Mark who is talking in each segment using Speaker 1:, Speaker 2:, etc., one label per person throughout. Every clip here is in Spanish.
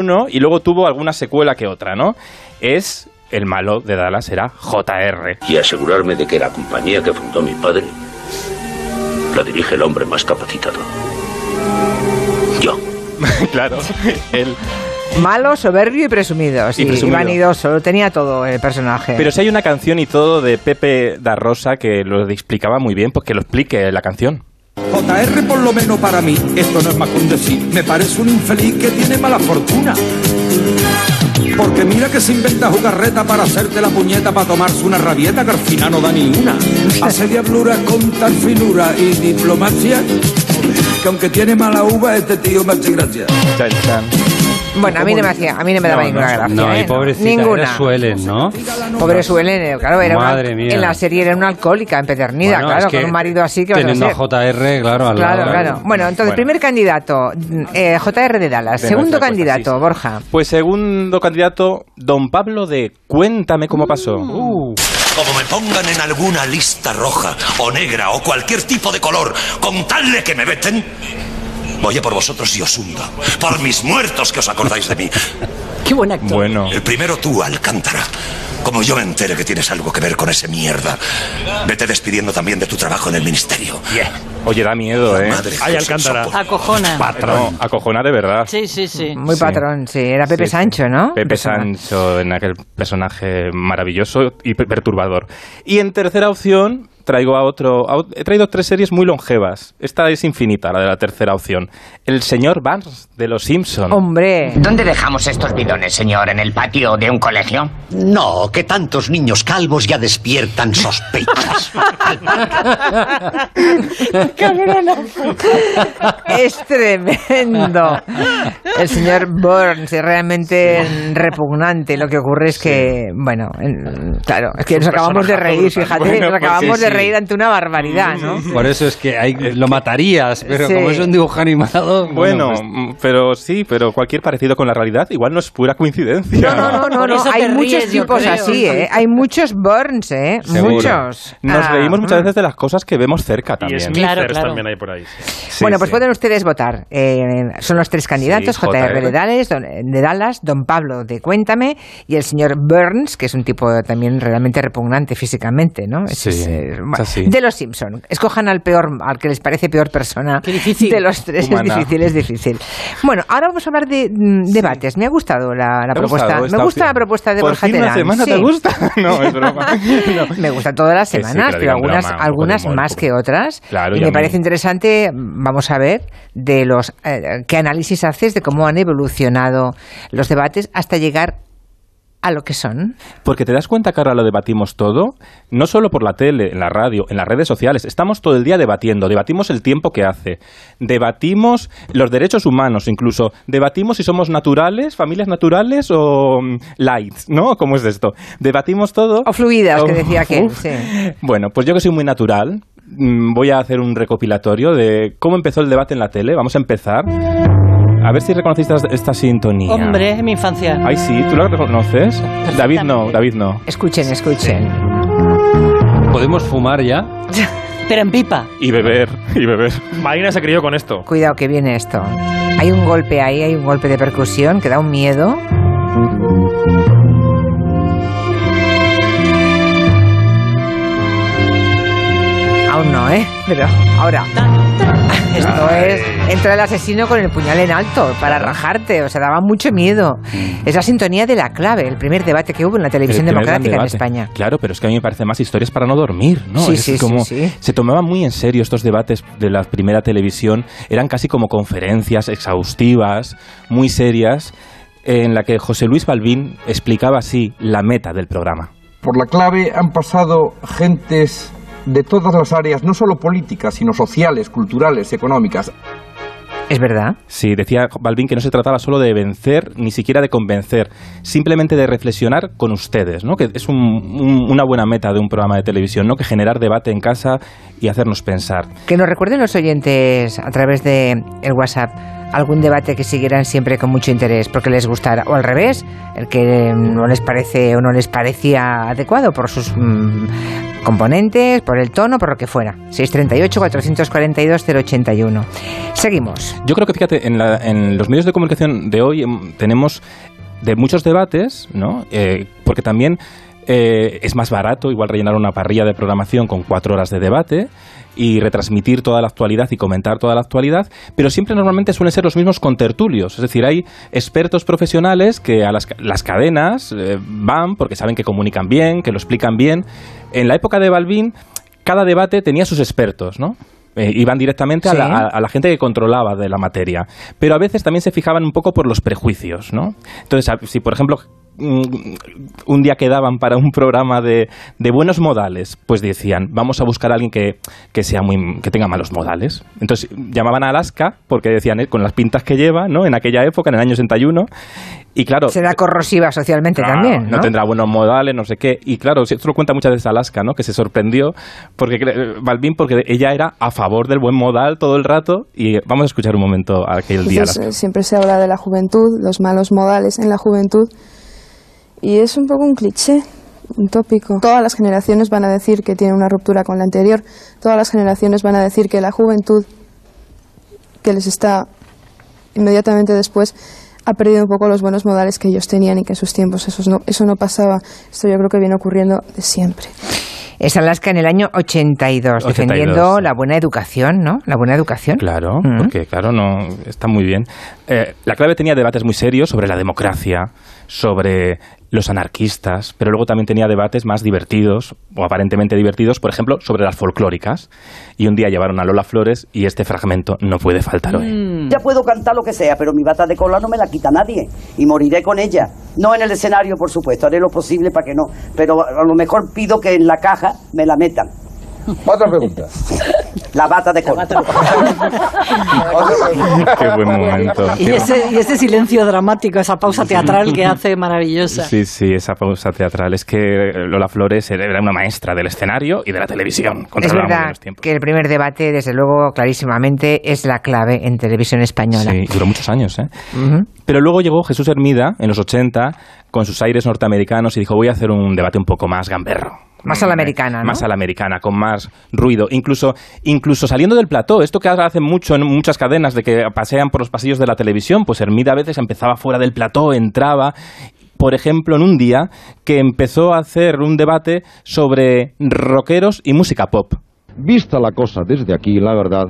Speaker 1: uno y luego tuvo alguna secuela que otra, ¿no? Es el malo de Dallas era JR.
Speaker 2: Y asegurarme de que la compañía que fundó mi padre la dirige el hombre más capacitado. Yo.
Speaker 1: claro, él.
Speaker 3: Malo, soberbio y presumido. Sí,
Speaker 1: Y presumido.
Speaker 3: vanidoso. Lo tenía todo el personaje.
Speaker 1: Pero si hay una canción y todo de Pepe da Rosa que lo explicaba muy bien, pues que lo explique la canción.
Speaker 4: JR por lo menos para mí, esto no es más que decir, me parece un infeliz que tiene mala fortuna. Porque mira que se inventa jugarreta para hacerte la puñeta para tomarse una rabieta que al final no da ni una. Hace diablura con tal finura y diplomacia que aunque tiene mala uva este tío me hace gracia.
Speaker 3: Bueno, a mí no me hacía, a mí no me daba
Speaker 1: No,
Speaker 3: ninguna
Speaker 1: no,
Speaker 3: gracia.
Speaker 5: No,
Speaker 3: ¿eh?
Speaker 5: y pobrecita,
Speaker 3: Ninguna.
Speaker 5: era Suelen, ¿no?
Speaker 3: Pobre Suelen, claro, era una-
Speaker 5: Madre mía.
Speaker 3: en la serie era una alcohólica empedernida,
Speaker 5: Bueno,
Speaker 3: claro,
Speaker 5: es que
Speaker 3: con un marido así que vas a
Speaker 5: Teniendo a
Speaker 3: ser.
Speaker 5: JR, claro, al
Speaker 3: Claro,
Speaker 5: lado.
Speaker 3: claro. Bueno, entonces,
Speaker 1: Bueno.
Speaker 3: primer candidato, eh, JR de Dallas.
Speaker 1: De
Speaker 3: Segundo
Speaker 1: encuesta,
Speaker 3: candidato,
Speaker 1: sí.
Speaker 3: Borja.
Speaker 1: Pues segundo candidato, don Pablo de Cuéntame cómo pasó.
Speaker 5: Uh,
Speaker 6: Como me pongan en alguna lista roja o negra o cualquier tipo de color, con tal de que me veten, voy a por vosotros y os hundo. Por mis muertos que os acordáis de mí.
Speaker 7: Qué buen actor.
Speaker 1: Bueno,
Speaker 6: El primero tú, Alcántara. Como yo me entere que tienes algo que ver con ese mierda, vete despidiendo también de tu trabajo en el ministerio.
Speaker 1: oye, da miedo, ¿eh?
Speaker 6: Madre
Speaker 8: Ay, Alcántara.
Speaker 7: Acojona.
Speaker 1: No, acojona de verdad.
Speaker 7: Sí, sí, sí.
Speaker 3: Muy
Speaker 1: Sí.
Speaker 3: patrón, sí. Era Pepe
Speaker 1: Sí.
Speaker 3: Sancho, ¿no?
Speaker 1: Pepe Sancho en aquel personaje maravilloso y per- perturbador. Y en tercera opción traigo a otro. a he traído tres series muy longevas. Esta es infinita, la de la tercera opción. El señor Barnes de Los Simpson.
Speaker 3: Hombre.
Speaker 9: ¿Dónde dejamos estos bidones, señor? ¿En el patio de un colegio?
Speaker 10: No, que tantos niños calvos ya despiertan sospechas.
Speaker 3: Es tremendo. El señor Burns es realmente repugnante. Lo que ocurre es que, bueno, en- claro, es que nos acabamos de reír, fíjate,
Speaker 1: Bueno,
Speaker 3: nos
Speaker 1: pues
Speaker 3: acabamos
Speaker 1: sí,
Speaker 3: de
Speaker 1: sí.
Speaker 3: Reír ante una barbaridad, ¿no?
Speaker 5: Por eso es que hay, lo matarías, pero
Speaker 3: Sí.
Speaker 5: como es un dibujo animado.
Speaker 1: Bueno,
Speaker 5: pues,
Speaker 1: mm, pero sí, pero cualquier parecido con la realidad igual no es pura coincidencia.
Speaker 3: No, no, no, no, no. Hay muchos tipos
Speaker 7: creo.
Speaker 3: así, ¿eh? Hay muchos Burns, ¿eh?
Speaker 1: Seguro.
Speaker 3: Muchos.
Speaker 1: Nos
Speaker 3: Ah,
Speaker 1: reímos muchas veces de las cosas que vemos cerca
Speaker 8: Y
Speaker 1: también.
Speaker 7: Claro, claro.
Speaker 8: también hay por ahí.
Speaker 1: Sí,
Speaker 3: bueno, pues
Speaker 1: sí.
Speaker 3: pueden ustedes votar. Eh, son los tres candidatos,
Speaker 1: Sí,
Speaker 3: JR de. Dallas, don, de Dallas, Don Pablo de Cuéntame y el señor Burns, que es un tipo también realmente repugnante físicamente, ¿no? Es-
Speaker 1: Sí,
Speaker 3: es,
Speaker 1: es
Speaker 3: bueno,
Speaker 1: así.
Speaker 3: De los Simpson. Escojan al peor, al que les parece peor persona.
Speaker 7: Qué difícil.
Speaker 3: De los tres
Speaker 1: Humana.
Speaker 3: es difícil, es difícil. Bueno, ahora vamos a hablar de mm, debates. Me ha gustado la, la
Speaker 1: ¿Te ha
Speaker 3: propuesta.
Speaker 1: gustado
Speaker 3: Me gusta la propuesta de
Speaker 1: ¿Por
Speaker 3: Borja
Speaker 1: fin una
Speaker 3: Terán.
Speaker 1: semana
Speaker 3: Sí.
Speaker 1: te gusta? No, es broma. No.
Speaker 3: Me gusta todas las
Speaker 1: sí,
Speaker 3: semanas, pero algunas, algunas
Speaker 1: humor,
Speaker 3: más que otras.
Speaker 1: Claro,
Speaker 3: y me parece interesante, vamos a ver, de los eh, qué análisis haces de cómo han evolucionado los debates hasta llegar a lo que son.
Speaker 1: Porque te das cuenta que ahora lo debatimos todo, no solo por la tele, en la radio, en las redes sociales, estamos todo el día debatiendo, debatimos el tiempo que hace, debatimos los derechos humanos incluso, debatimos si somos naturales, familias naturales o mm, light, ¿no? ¿Cómo es esto? Debatimos todo.
Speaker 3: O fluidas, que
Speaker 1: Oh,
Speaker 3: decía aquel, sí.
Speaker 1: Bueno, pues yo que soy muy natural, mm, voy a hacer un recopilatorio de cómo empezó el debate en la tele. Vamos a empezar. A ver si reconociste esta, esta sintonía.
Speaker 7: Hombre, en mi infancia.
Speaker 1: Ay, sí, ¿tú la reconoces? David no, David no.
Speaker 3: Escuchen, escuchen.
Speaker 5: ¿Podemos fumar ya?
Speaker 7: Pero en pipa.
Speaker 1: Y beber, y beber.
Speaker 8: Marina se crió con esto.
Speaker 3: Cuidado que viene esto. Hay un golpe ahí, hay un golpe de percusión que da un miedo. Aún no, ¿eh? Pero ahora. Entra el asesino con el puñal en alto para rajarte. O sea, daba mucho miedo. Es la sintonía de la clave, el primer debate que hubo en la televisión democrática en. España.
Speaker 1: Claro, pero es que a mí me parece más historias para no dormir, ¿no?
Speaker 3: Sí,
Speaker 1: Es
Speaker 3: sí, sí,
Speaker 1: como,
Speaker 3: sí.
Speaker 1: Se tomaban muy en serio estos debates de la primera televisión. Eran casi como conferencias exhaustivas, muy serias, en la que José Luis Balbín explicaba así la meta del programa.
Speaker 4: Por la clave han pasado gentes de todas las áreas, no solo políticas, sino sociales, culturales, económicas.
Speaker 3: Es verdad.
Speaker 1: Sí, decía Balbín que no se trataba solo de vencer, ni siquiera de convencer, simplemente de reflexionar con ustedes, ¿no? Que es un- un- una buena meta de un programa de televisión, ¿no? Que generar debate en casa y hacernos pensar.
Speaker 3: Que nos recuerden los oyentes a través de el WhatsApp. Algún debate que siguieran siempre con mucho interés porque les gustara, o al revés, el que no les parece o no les parecía adecuado por sus mm, componentes, por el tono, por lo que fuera. 638-442-081. Seguimos.
Speaker 1: Yo creo que, fíjate, en, la- en los medios de comunicación de hoy em, tenemos de muchos debates, ¿no? Eh, porque también eh, es más barato igual rellenar una parrilla de programación con cuatro horas de debate y retransmitir toda la actualidad y comentar toda la actualidad, pero siempre normalmente suelen ser los mismos contertulios, es decir, hay expertos profesionales que a las, las cadenas eh, van porque saben que comunican bien, que lo explican bien. En la época de Balbín, cada debate tenía sus expertos, ¿no? Eh, iban directamente a, la, a- la gente que controlaba de la materia. Pero a veces también se fijaban un poco por los prejuicios, ¿no? Entonces, si por ejemplo un día quedaban para un programa de, de buenos modales, pues decían, vamos a buscar a alguien que, que sea muy que tenga malos modales. Entonces llamaban a Alaska porque decían, eh, con las pintas que lleva, ¿no? En aquella época, en el año 61. Y claro,
Speaker 3: Será corrosiva socialmente
Speaker 1: Claro,
Speaker 3: también, ¿no?
Speaker 1: tendrá buenos modales, no sé qué. Y claro, esto lo cuenta muchas veces Alaska, ¿no? Que se sorprendió porque cre- Balbín, porque ella era a favor del buen modal todo el rato. Y vamos a escuchar un momento aquel día.
Speaker 8: Entonces, eh, siempre se habla de la juventud, los malos modales en la juventud, y es un poco un cliché, un tópico. Todas las generaciones van a decir que tiene una ruptura con la anterior, todas las generaciones van a decir que la juventud que les está inmediatamente después ha perdido un poco los buenos modales que ellos tenían y que en sus tiempos eso no, eso no pasaba. Esto yo creo que viene ocurriendo de siempre.
Speaker 3: Es Alaska en el año 82,
Speaker 1: 82,
Speaker 3: defendiendo la buena educación, ¿no? La buena educación.
Speaker 1: Claro,
Speaker 3: Mm.
Speaker 1: porque claro, no está muy bien. Eh, la clave tenía debates muy serios sobre la democracia, sobre los anarquistas, pero luego también tenía debates más divertidos, o aparentemente divertidos, por ejemplo, sobre las folclóricas. Y un día llevaron a Lola Flores y este fragmento no puede faltar hoy.
Speaker 11: Ya puedo cantar lo que sea, pero mi bata de cola no me la quita nadie y moriré con ella. No en el escenario, por supuesto, haré lo posible para que no, pero a lo mejor pido que en la caja me la metan.
Speaker 12: Otra pregunta.
Speaker 11: La bata de cola.
Speaker 1: Qué buen momento.
Speaker 7: Y ese, y ese silencio dramático, esa pausa teatral que hace maravillosa.
Speaker 1: Sí, sí, esa pausa teatral. Es que Lola Flores era una maestra del escenario y de la televisión.
Speaker 3: Es verdad que el primer debate, desde luego, clarísimamente, es la clave en televisión española.
Speaker 1: Sí, duró muchos años, ¿eh? Pero luego llegó Jesús Hermida en los 80 con sus aires norteamericanos y dijo, voy a hacer un debate un poco más gamberro.
Speaker 3: Más a la americana, ¿no?
Speaker 1: Más a la americana, con más ruido. Incluso, incluso saliendo del plató, esto que ahora hacen mucho en muchas cadenas de que pasean por los pasillos de la televisión, pues Hermida a veces empezaba fuera del plató, entraba. Por ejemplo, en un día que empezó a hacer un debate sobre rockeros y música pop.
Speaker 12: Vista la cosa desde aquí, la verdad,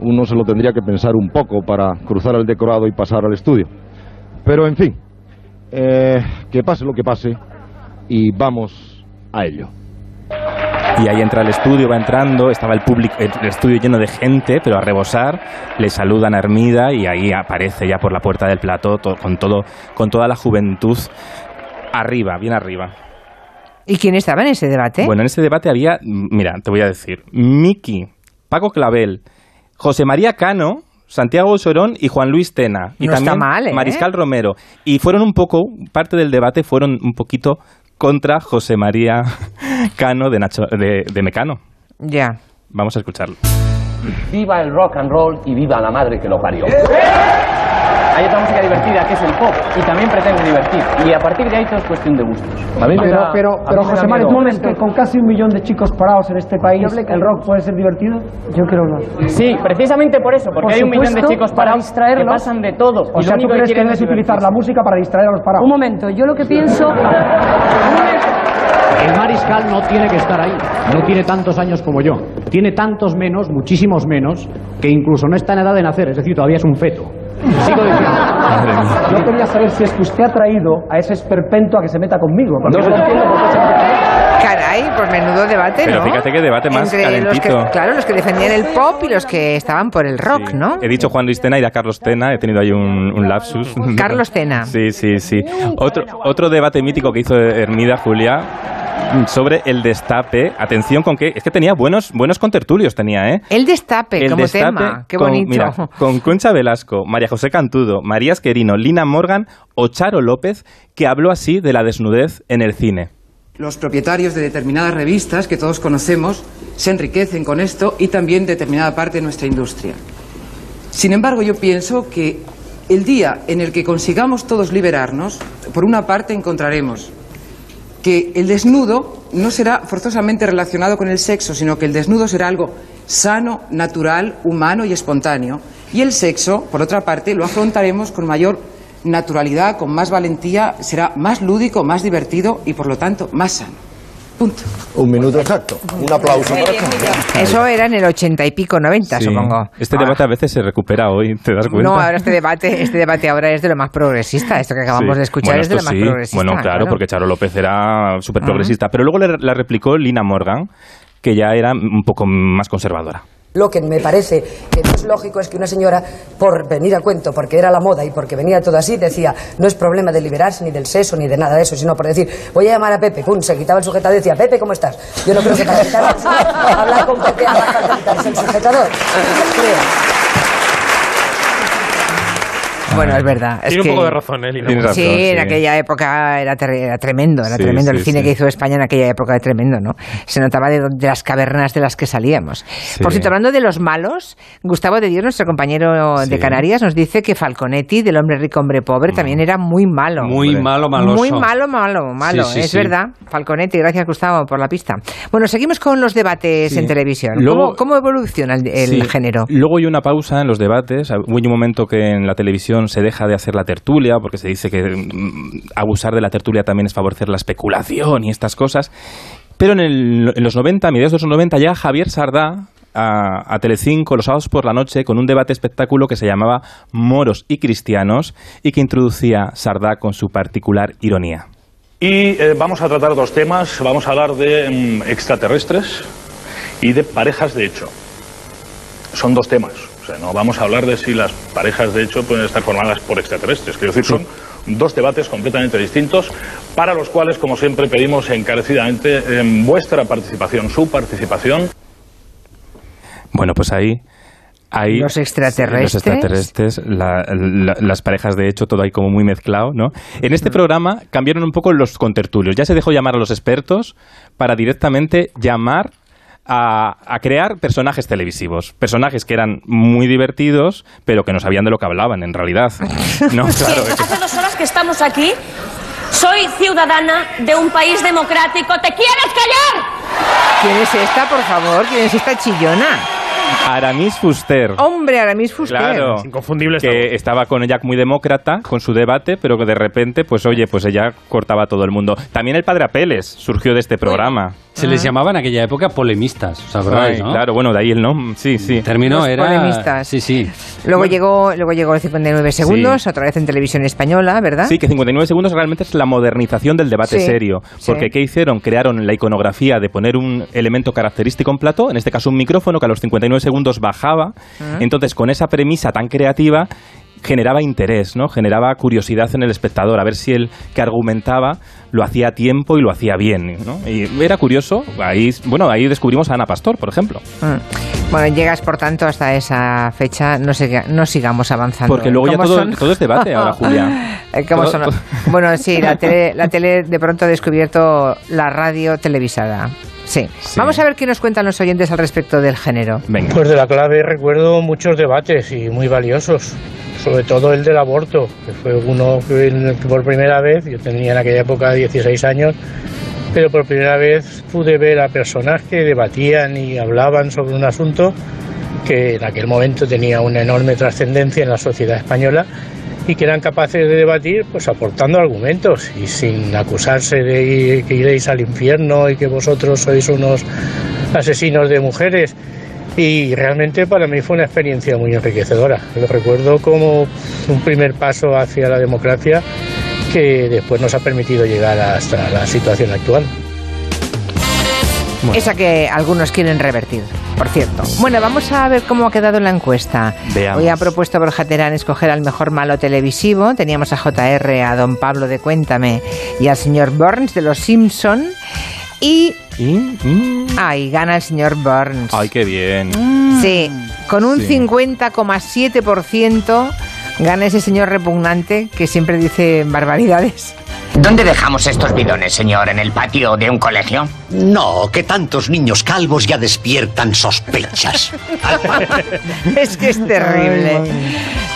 Speaker 12: uno se lo tendría que pensar un poco para cruzar el decorado y pasar al estudio. Pero en fin, eh, que pase lo que pase y vamos a ello.
Speaker 1: Y ahí entra el estudio, va entrando, estaba el público, el estudio lleno de gente, pero a rebosar, le saludan a Hermida y ahí aparece ya por la puerta del plató con todo, con toda la juventud arriba, bien arriba.
Speaker 3: ¿Y quién estaba en ese debate?
Speaker 1: Bueno, en ese debate había, mira, te voy a decir, Miki, Paco Clavel, José María Cano, Santiago Sorón y Juan Luis Tena. Y
Speaker 3: No está
Speaker 1: también
Speaker 3: mal, ¿eh?
Speaker 1: Mariscal Romero. Y fueron un poco, parte del debate fueron un poquito contra José María Cano de, Nacho, de, de Mecano.
Speaker 3: Ya.
Speaker 1: Vamos a escucharlo.
Speaker 13: Viva el rock and roll y viva la madre que lo parió. Hay otra música divertida que es el pop y también pretende divertir. Y a partir de ahí todo es cuestión de gustos. A mí me
Speaker 14: Pero,
Speaker 13: da-
Speaker 14: pero,
Speaker 13: a mí
Speaker 14: José María. ¿tú crees que con casi un millón de chicos parados en este país el rock puede ser divertido? Yo creo no.
Speaker 13: Sí, precisamente por eso, porque
Speaker 14: Por
Speaker 13: hay un millón de chicos
Speaker 14: para
Speaker 13: parados que
Speaker 14: distraerlos.
Speaker 13: pasan de todo.
Speaker 14: O
Speaker 13: y
Speaker 14: sea,
Speaker 13: lo
Speaker 14: ¿tú
Speaker 13: único que
Speaker 14: crees que debes
Speaker 13: es
Speaker 14: utilizar la música para distraer a los parados?
Speaker 15: Un momento, yo lo que pienso...
Speaker 16: No tiene que estar ahí. No tiene tantos años como yo. Tiene tantos menos, muchísimos menos, que incluso no está en edad de nacer. Es decir, todavía es un feto. Sigo diciendo.
Speaker 14: Yo quería saber si es que usted ha traído a ese esperpento a que se meta conmigo. Porque
Speaker 1: No.
Speaker 14: no entiendo por qué se mete conmigo.
Speaker 3: Caray, pues menudo debate,
Speaker 1: Pero
Speaker 3: ¿no?
Speaker 1: fíjate qué debate más
Speaker 3: Entre los que,
Speaker 1: calentito.
Speaker 3: claro, los que defendían el pop y los que estaban por el rock, ¿no?
Speaker 1: He dicho Juan Luis Tena y a Carlos Tena, he tenido ahí un, un lapsus.
Speaker 3: Carlos Tena.
Speaker 1: Sí, sí, sí. Otro, otro debate mítico que hizo Hermida Julia sobre el destape. Atención con que es que tenía buenos buenos contertulios tenía, ¿eh?
Speaker 3: El destape
Speaker 1: El
Speaker 3: como
Speaker 1: destape
Speaker 3: tema. Qué
Speaker 1: con-
Speaker 3: bonito.
Speaker 1: mira, con Concha Velasco, María José Cantudo, María Esquerino, Lina Morgan o Charo López, que habló así de la desnudez en el cine.
Speaker 17: Los propietarios de determinadas revistas que todos conocemos se enriquecen con esto y también determinada parte de nuestra industria. Sin embargo, yo pienso que el día en el que consigamos todos liberarnos, por una parte encontraremos que el desnudo no será forzosamente relacionado con el sexo, sino que el desnudo será algo sano, natural, humano y espontáneo. Y el sexo, por otra parte, lo afrontaremos con mayor naturalidad, con más valentía, será más lúdico, más divertido y, por lo tanto, más sano. Punto.
Speaker 15: Un minuto exacto. Un aplauso para esto.
Speaker 3: Eso era en el ochenta y pico, noventa,
Speaker 1: Sí.
Speaker 3: supongo.
Speaker 1: Este debate a veces se recupera hoy, ¿te das cuenta?
Speaker 3: No, ahora este debate, este debate ahora es de lo más progresista. Esto que acabamos
Speaker 1: Sí.
Speaker 3: de escuchar
Speaker 1: Bueno,
Speaker 3: es de lo más
Speaker 1: sí.
Speaker 3: progresista.
Speaker 1: Bueno, claro, porque Charo López era súper progresista. Pero luego le- la replicó Lina Morgan, que ya era un poco más conservadora.
Speaker 18: Lo que me parece que no es lógico es que una señora, por venir a cuento, porque era la moda y porque venía todo así, decía, no es problema de liberarse ni del sexo ni de nada de eso, sino por decir, voy a llamar a Pepe, pum, se quitaba el sujetador y decía, Pepe, ¿cómo estás? Yo no creo que para quitar el sujetador, hablar con Pepe haga falta quitarse el sujetador.
Speaker 3: Bueno, es verdad. es
Speaker 19: Tiene un
Speaker 3: que-
Speaker 19: poco de razón, ¿eh, Lina?
Speaker 1: Tienes razón,
Speaker 3: sí, en aquella época era, era tremendo, era
Speaker 1: Sí,
Speaker 3: tremendo. el
Speaker 1: sí,
Speaker 3: cine
Speaker 1: sí.
Speaker 3: que hizo España en aquella época era tremendo, ¿no? Se notaba de, de las cavernas de las que salíamos. Por cierto, hablando de los malos, Gustavo de Dios, nuestro compañero de. Canarias, nos dice que Falconetti, del hombre rico, hombre pobre, también era muy malo.
Speaker 5: Muy malo, maloso.
Speaker 3: Muy malo, malo, malo.
Speaker 5: Sí, sí,
Speaker 3: es
Speaker 5: sí.
Speaker 3: verdad. Falconetti, gracias Gustavo por la pista. Bueno, seguimos con los debates
Speaker 1: Sí.
Speaker 3: en televisión.
Speaker 1: Luego-
Speaker 3: ¿Cómo, cómo evoluciona el, el
Speaker 1: Sí.
Speaker 3: género?
Speaker 1: Luego hay una pausa en los debates. Hubo un momento que en la televisión se deja de hacer la tertulia, porque se dice que mm, abusar de la tertulia también es favorecer la especulación y estas cosas. Pero en, los 90, a mediados de los 90, llega Javier Sardá a, a Telecinco los sábados por la noche con un debate espectáculo que se llamaba Moros y Cristianos y que introducía Sardá con su particular ironía.
Speaker 20: Y eh, vamos a tratar dos temas. Vamos a hablar de mm, extraterrestres y de parejas de hecho. Son dos temas. O sea, no vamos a hablar de si las parejas de hecho pueden estar formadas por extraterrestres. Quiero decir, son dos debates completamente distintos para los cuales, como siempre, pedimos encarecidamente vuestra participación, su participación.
Speaker 1: Bueno, pues ahí... ahí
Speaker 3: Los extraterrestres.
Speaker 1: Los extraterrestres, la- la- las parejas de hecho, todo ahí como muy mezclado, ¿no? En este programa cambiaron un poco los contertulios. Ya se dejó llamar a los expertos para directamente llamar a, a crear personajes televisivos. Personajes que eran muy divertidos, pero que no sabían de lo que hablaban en realidad. No, claro. es que-
Speaker 21: Hace dos horas que estamos aquí. Soy ciudadana de un país democrático. ¿Te quieres callar?
Speaker 3: ¿Quién es esta, por favor? ¿Quién es esta chillona?
Speaker 1: Aramis Fuster.
Speaker 3: Hombre, Aramis Fuster.
Speaker 1: Claro, que estaba con ella muy demócrata con su debate, pero que de repente, pues oye, pues ella cortaba a todo el mundo. También el padre Apeles surgió de este programa.
Speaker 5: Se les llamaba en aquella época polemistas, ¿os acordáis,
Speaker 1: Ay,
Speaker 5: no?
Speaker 1: Claro, bueno, de ahí el nombre. Sí, sí.
Speaker 5: Término
Speaker 3: Los
Speaker 5: era...
Speaker 3: polemistas.
Speaker 5: Sí, sí.
Speaker 3: Luego llegó, luego llegó el 59 segundos, otra vez en televisión española, ¿verdad?
Speaker 1: Sí, que 59 segundos realmente es la modernización del debate
Speaker 3: Sí,
Speaker 1: serio.
Speaker 3: sí.
Speaker 1: Porque ¿qué hicieron? Crearon la iconografía de poner un elemento característico en plato, en este caso un micrófono que a los 59 segundos bajaba.
Speaker 3: Ah.
Speaker 1: Entonces, con esa premisa tan creativa generaba interés, ¿no? Generaba curiosidad en el espectador, a ver si el que argumentaba lo hacía a tiempo y lo hacía bien, ¿no? Y era curioso, ahí, bueno, ahí descubrimos a Ana Pastor, por ejemplo.
Speaker 3: Mm. Bueno, llegas por tanto hasta esa fecha, no, siga- no sigamos avanzando.
Speaker 1: Porque luego ya
Speaker 3: ¿Cómo
Speaker 1: todo, todo es debate ahora, Julia.
Speaker 3: Eh, ¿cómo
Speaker 1: Todo-
Speaker 3: son?
Speaker 1: todo-
Speaker 3: Bueno, sí, la tele, la tele de pronto ha descubierto la radio televisada. Sí. Vamos a ver qué nos cuentan los oyentes al respecto del género.
Speaker 22: Pues de la clave recuerdo muchos debates y muy valiosos, sobre todo el del aborto, que fue uno que en el que por primera vez, yo tenía en aquella época 16 años, pero por primera vez pude ver a personas que debatían y hablaban sobre un asunto que en aquel momento tenía una enorme trascendencia en la sociedad española y que eran capaces de debatir pues aportando argumentos y sin acusarse de que iréis al infierno y que vosotros sois unos asesinos de mujeres y realmente para mí fue una experiencia muy enriquecedora. Lo recuerdo como un primer paso hacia la democracia que después nos ha permitido llegar hasta la situación actual.
Speaker 3: Esa que algunos quieren revertir, por cierto. Bueno, vamos a ver cómo ha quedado la encuesta.
Speaker 1: Veamos.
Speaker 3: Hoy ha propuesto Borja Terán escoger al mejor malo televisivo. Teníamos a JR, a don Pablo de Cuéntame y al señor Burns de Los Simpson. Y... Ay, gana el señor Burns.
Speaker 1: Ay, qué bien.
Speaker 3: Sí, con un
Speaker 1: Sí.
Speaker 3: 50,7% gana ese señor repugnante que siempre dice barbaridades.
Speaker 9: ¿Dónde dejamos estos bidones, señor? ¿En el patio de un colegio?
Speaker 10: No, que tantos niños calvos ya despiertan sospechas.
Speaker 3: es que es terrible.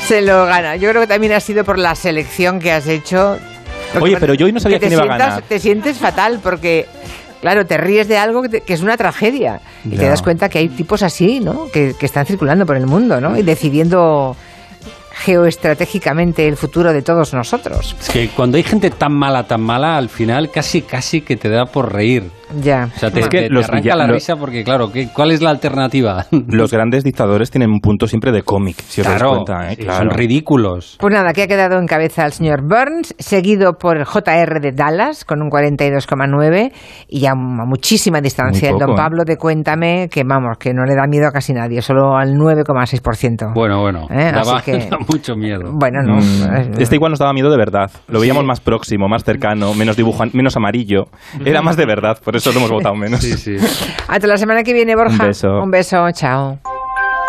Speaker 3: Se lo gana. Yo creo que también ha sido por la selección que has hecho. Lo que
Speaker 1: Oye, pero yo hoy no sabía
Speaker 3: que te
Speaker 1: quién iba a
Speaker 3: sientas-
Speaker 1: ganar.
Speaker 3: Te sientes fatal porque, claro, te ríes de algo que, te- que es una tragedia. Y te das cuenta que hay tipos así, ¿no? Que, que están circulando por el mundo, ¿no? Y decidiendo geoestratégicamente el futuro de todos nosotros.
Speaker 5: Es que cuando hay gente tan mala, tan mala, al final casi, casi que te da por reír.
Speaker 3: Ya.
Speaker 5: O sea, te,
Speaker 1: Es que
Speaker 5: te- te
Speaker 1: los
Speaker 5: arranca la risa porque, claro, ¿qué- ¿cuál es la alternativa?
Speaker 1: Los grandes dictadores tienen un punto siempre de cómic, si os dais
Speaker 5: Claro,
Speaker 1: cuenta, ¿eh?
Speaker 5: sí,
Speaker 1: Claro.
Speaker 5: son ridículos.
Speaker 3: Pues nada, que ha quedado en cabeza el señor Burns, seguido por el JR de Dallas con un 42,9 y a mu- a muchísima distancia el don
Speaker 1: ¿eh?
Speaker 3: Pablo de Cuéntame, que vamos, que no le da miedo a casi nadie, solo al 9,6%.
Speaker 5: Bueno, bueno,
Speaker 3: ¿Eh?
Speaker 5: daba,
Speaker 3: Así que-
Speaker 5: da mucho miedo.
Speaker 3: Bueno, no.
Speaker 1: Mm, Este igual nos daba miedo de verdad. Lo veíamos más próximo, más cercano, menos dibujan, menos amarillo. Era más de verdad, por eso lo hemos votado menos.
Speaker 5: Sí, sí.
Speaker 3: Hasta la semana que viene, Borja.
Speaker 1: Un beso.
Speaker 3: Un beso, chao.